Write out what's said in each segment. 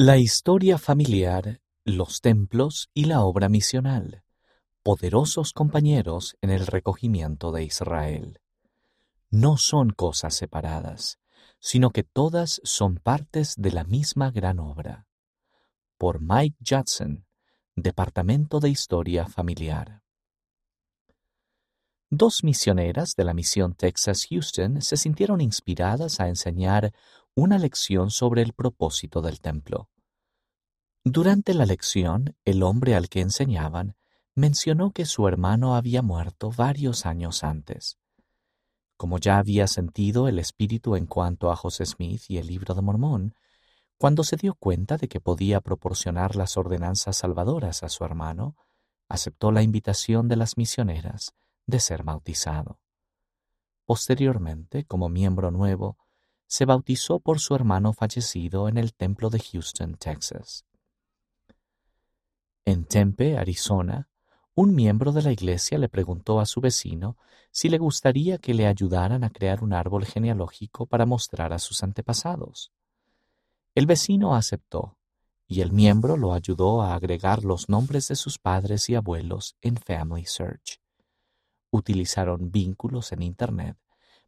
La historia familiar, los templos y la obra misional, poderosos compañeros en el recogimiento de Israel. No son cosas separadas, sino que todas son partes de la misma gran obra. Por Mike Judson, Departamento de Historia Familiar. Dos misioneras de la misión Texas Houston se sintieron inspiradas a enseñar una lección sobre el propósito del templo. Durante la lección, el hombre al que enseñaban mencionó que su hermano había muerto varios años antes. Como ya había sentido el espíritu en cuanto a José Smith y el libro de Mormón, cuando se dio cuenta de que podía proporcionar las ordenanzas salvadoras a su hermano, aceptó la invitación de las misioneras de ser bautizado. Posteriormente, como miembro nuevo, se bautizó por su hermano fallecido en el templo de Houston, Texas. En Tempe, Arizona, un miembro de la iglesia le preguntó a su vecino si le gustaría que le ayudaran a crear un árbol genealógico para mostrar a sus antepasados. El vecino aceptó, y el miembro lo ayudó a agregar los nombres de sus padres y abuelos en Family Search utilizaron vínculos en Internet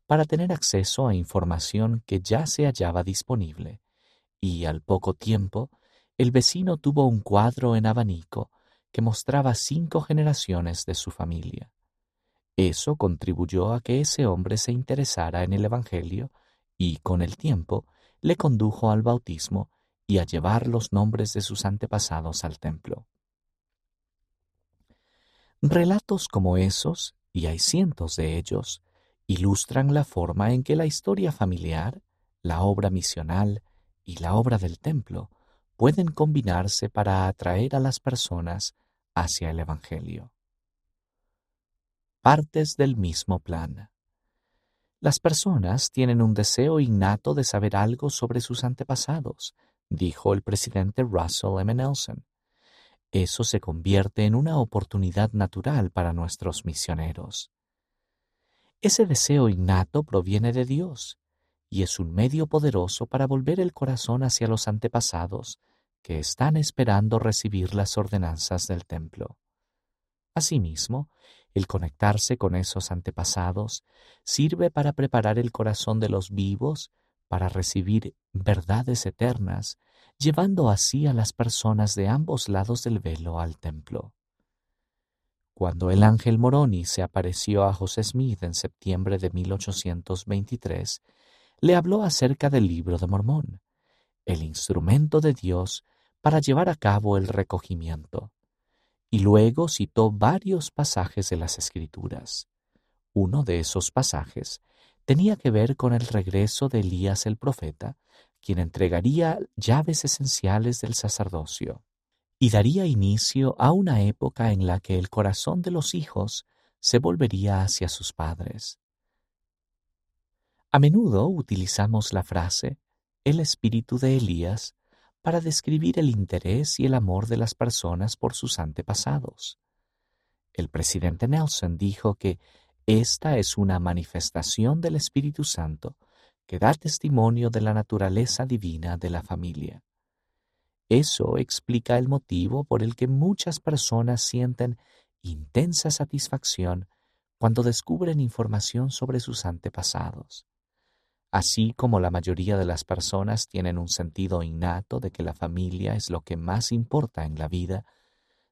para tener acceso a información que ya se hallaba disponible, y al poco tiempo el vecino tuvo un cuadro en abanico que mostraba cinco generaciones de su familia. Eso contribuyó a que ese hombre se interesara en el Evangelio y, con el tiempo, le condujo al bautismo y a llevar los nombres de sus antepasados al templo. Relatos como esos y hay cientos de ellos, ilustran la forma en que la historia familiar, la obra misional y la obra del templo pueden combinarse para atraer a las personas hacia el Evangelio. Partes del mismo plan. Las personas tienen un deseo innato de saber algo sobre sus antepasados, dijo el presidente Russell M. Nelson eso se convierte en una oportunidad natural para nuestros misioneros. Ese deseo innato proviene de Dios y es un medio poderoso para volver el corazón hacia los antepasados que están esperando recibir las ordenanzas del templo. Asimismo, el conectarse con esos antepasados sirve para preparar el corazón de los vivos para recibir verdades eternas llevando así a las personas de ambos lados del velo al templo. Cuando el ángel Moroni se apareció a José Smith en septiembre de 1823, le habló acerca del libro de Mormón, el instrumento de Dios para llevar a cabo el recogimiento, y luego citó varios pasajes de las Escrituras. Uno de esos pasajes tenía que ver con el regreso de Elías el profeta, quien entregaría llaves esenciales del sacerdocio y daría inicio a una época en la que el corazón de los hijos se volvería hacia sus padres. A menudo utilizamos la frase el espíritu de Elías para describir el interés y el amor de las personas por sus antepasados. El presidente Nelson dijo que esta es una manifestación del Espíritu Santo que da testimonio de la naturaleza divina de la familia. Eso explica el motivo por el que muchas personas sienten intensa satisfacción cuando descubren información sobre sus antepasados. Así como la mayoría de las personas tienen un sentido innato de que la familia es lo que más importa en la vida,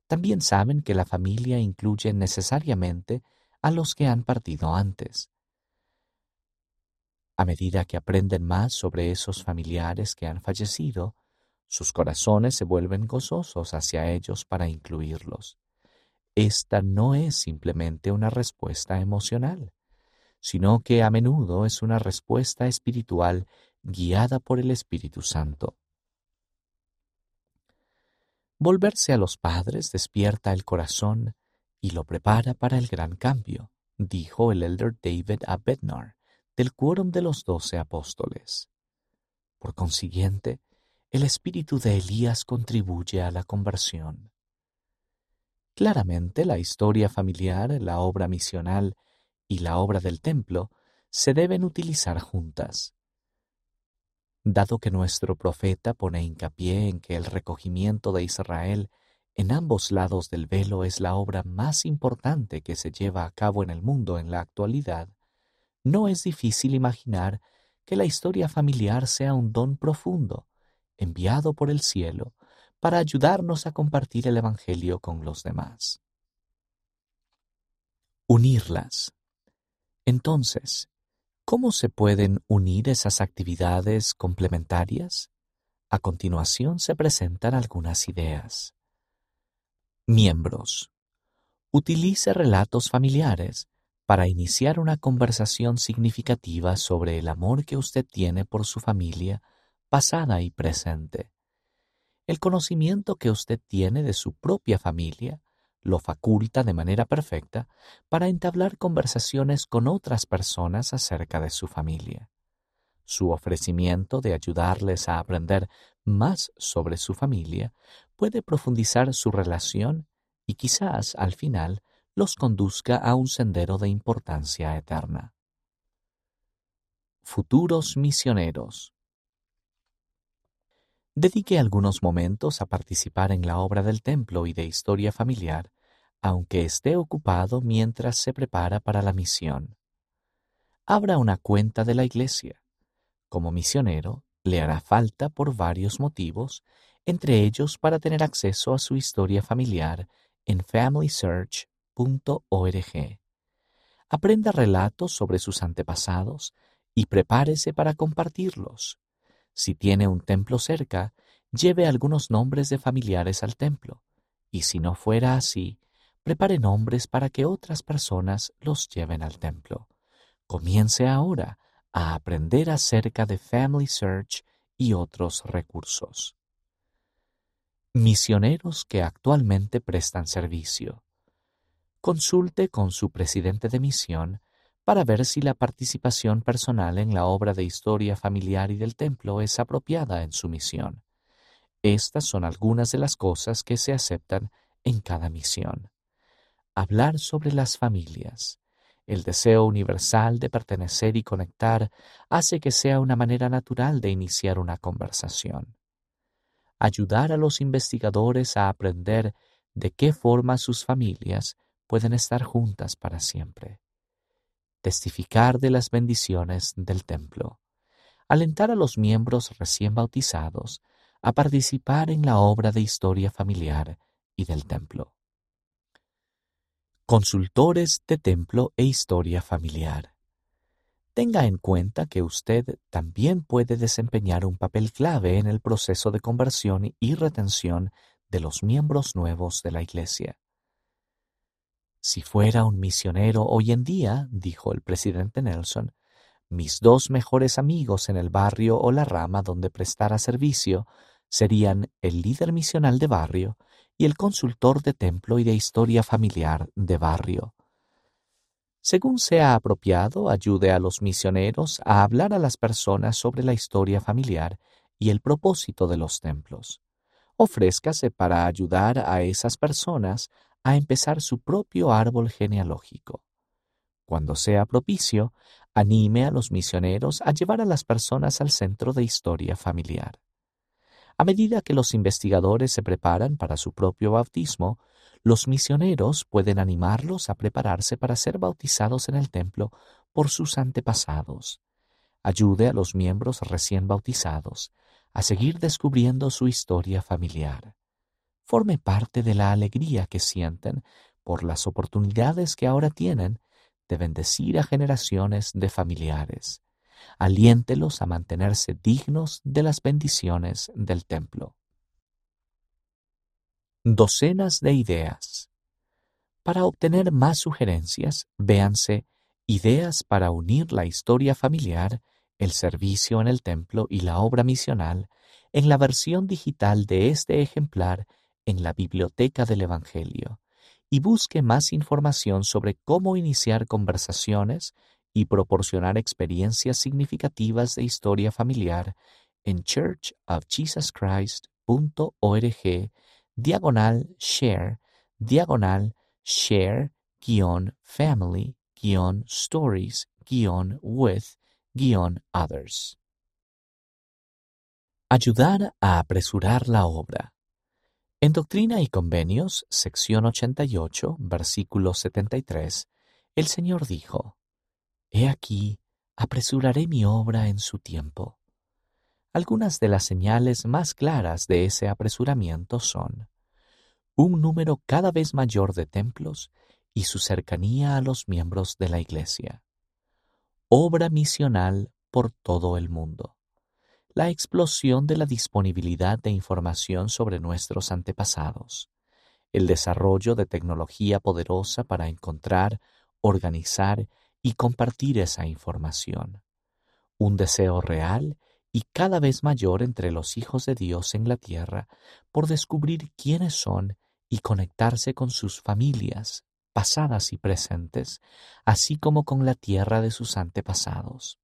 también saben que la familia incluye necesariamente a los que han partido antes. A medida que aprenden más sobre esos familiares que han fallecido, sus corazones se vuelven gozosos hacia ellos para incluirlos. Esta no es simplemente una respuesta emocional, sino que a menudo es una respuesta espiritual guiada por el Espíritu Santo. Volverse a los padres despierta el corazón y lo prepara para el gran cambio, dijo el elder David A. Bednar del quórum de los doce apóstoles. Por consiguiente, el espíritu de Elías contribuye a la conversión. Claramente la historia familiar, la obra misional y la obra del templo se deben utilizar juntas. Dado que nuestro profeta pone hincapié en que el recogimiento de Israel en ambos lados del velo es la obra más importante que se lleva a cabo en el mundo en la actualidad, no es difícil imaginar que la historia familiar sea un don profundo, enviado por el cielo, para ayudarnos a compartir el Evangelio con los demás. Unirlas. Entonces, ¿cómo se pueden unir esas actividades complementarias? A continuación se presentan algunas ideas. Miembros. Utilice relatos familiares para iniciar una conversación significativa sobre el amor que usted tiene por su familia, pasada y presente. El conocimiento que usted tiene de su propia familia lo faculta de manera perfecta para entablar conversaciones con otras personas acerca de su familia. Su ofrecimiento de ayudarles a aprender más sobre su familia puede profundizar su relación y quizás al final los conduzca a un sendero de importancia eterna. Futuros misioneros. Dedique algunos momentos a participar en la obra del templo y de historia familiar, aunque esté ocupado mientras se prepara para la misión. Abra una cuenta de la iglesia. Como misionero, le hará falta por varios motivos, entre ellos para tener acceso a su historia familiar en Family Search Aprenda relatos sobre sus antepasados y prepárese para compartirlos. Si tiene un templo cerca, lleve algunos nombres de familiares al templo, y si no fuera así, prepare nombres para que otras personas los lleven al templo. Comience ahora a aprender acerca de Family Search y otros recursos. Misioneros que actualmente prestan servicio consulte con su presidente de misión para ver si la participación personal en la obra de historia familiar y del templo es apropiada en su misión. Estas son algunas de las cosas que se aceptan en cada misión. Hablar sobre las familias. El deseo universal de pertenecer y conectar hace que sea una manera natural de iniciar una conversación. Ayudar a los investigadores a aprender de qué forma sus familias pueden estar juntas para siempre. Testificar de las bendiciones del templo. Alentar a los miembros recién bautizados a participar en la obra de historia familiar y del templo. Consultores de templo e historia familiar. Tenga en cuenta que usted también puede desempeñar un papel clave en el proceso de conversión y retención de los miembros nuevos de la Iglesia. Si fuera un misionero hoy en día, dijo el presidente Nelson, mis dos mejores amigos en el barrio o la rama donde prestara servicio serían el líder misional de barrio y el consultor de templo y de historia familiar de barrio. Según sea apropiado, ayude a los misioneros a hablar a las personas sobre la historia familiar y el propósito de los templos. Ofrézcase para ayudar a esas personas a empezar su propio árbol genealógico. Cuando sea propicio, anime a los misioneros a llevar a las personas al centro de historia familiar. A medida que los investigadores se preparan para su propio bautismo, los misioneros pueden animarlos a prepararse para ser bautizados en el templo por sus antepasados. Ayude a los miembros recién bautizados a seguir descubriendo su historia familiar forme parte de la alegría que sienten por las oportunidades que ahora tienen de bendecir a generaciones de familiares. Aliéntelos a mantenerse dignos de las bendiciones del templo. Docenas de ideas. Para obtener más sugerencias, véanse Ideas para unir la historia familiar, el servicio en el templo y la obra misional en la versión digital de este ejemplar en la Biblioteca del Evangelio y busque más información sobre cómo iniciar conversaciones y proporcionar experiencias significativas de historia familiar en churchofjesuschrist.org diagonal share diagonal share family stories with others. Ayudar a apresurar la obra. En Doctrina y Convenios, sección 88, versículo 73, el Señor dijo, He aquí, apresuraré mi obra en su tiempo. Algunas de las señales más claras de ese apresuramiento son un número cada vez mayor de templos y su cercanía a los miembros de la Iglesia. Obra misional por todo el mundo la explosión de la disponibilidad de información sobre nuestros antepasados, el desarrollo de tecnología poderosa para encontrar, organizar y compartir esa información, un deseo real y cada vez mayor entre los hijos de Dios en la tierra por descubrir quiénes son y conectarse con sus familias, pasadas y presentes, así como con la tierra de sus antepasados.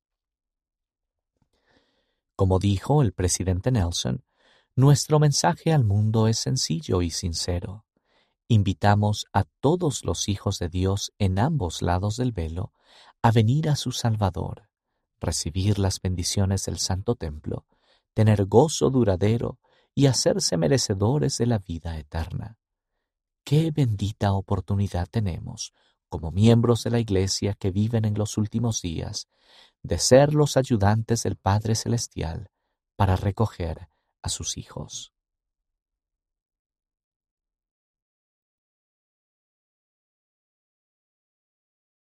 Como dijo el presidente Nelson, nuestro mensaje al mundo es sencillo y sincero. Invitamos a todos los hijos de Dios en ambos lados del velo a venir a su Salvador, recibir las bendiciones del Santo Templo, tener gozo duradero y hacerse merecedores de la vida eterna. Qué bendita oportunidad tenemos como miembros de la Iglesia que viven en los últimos días de ser los ayudantes del Padre Celestial para recoger a sus hijos.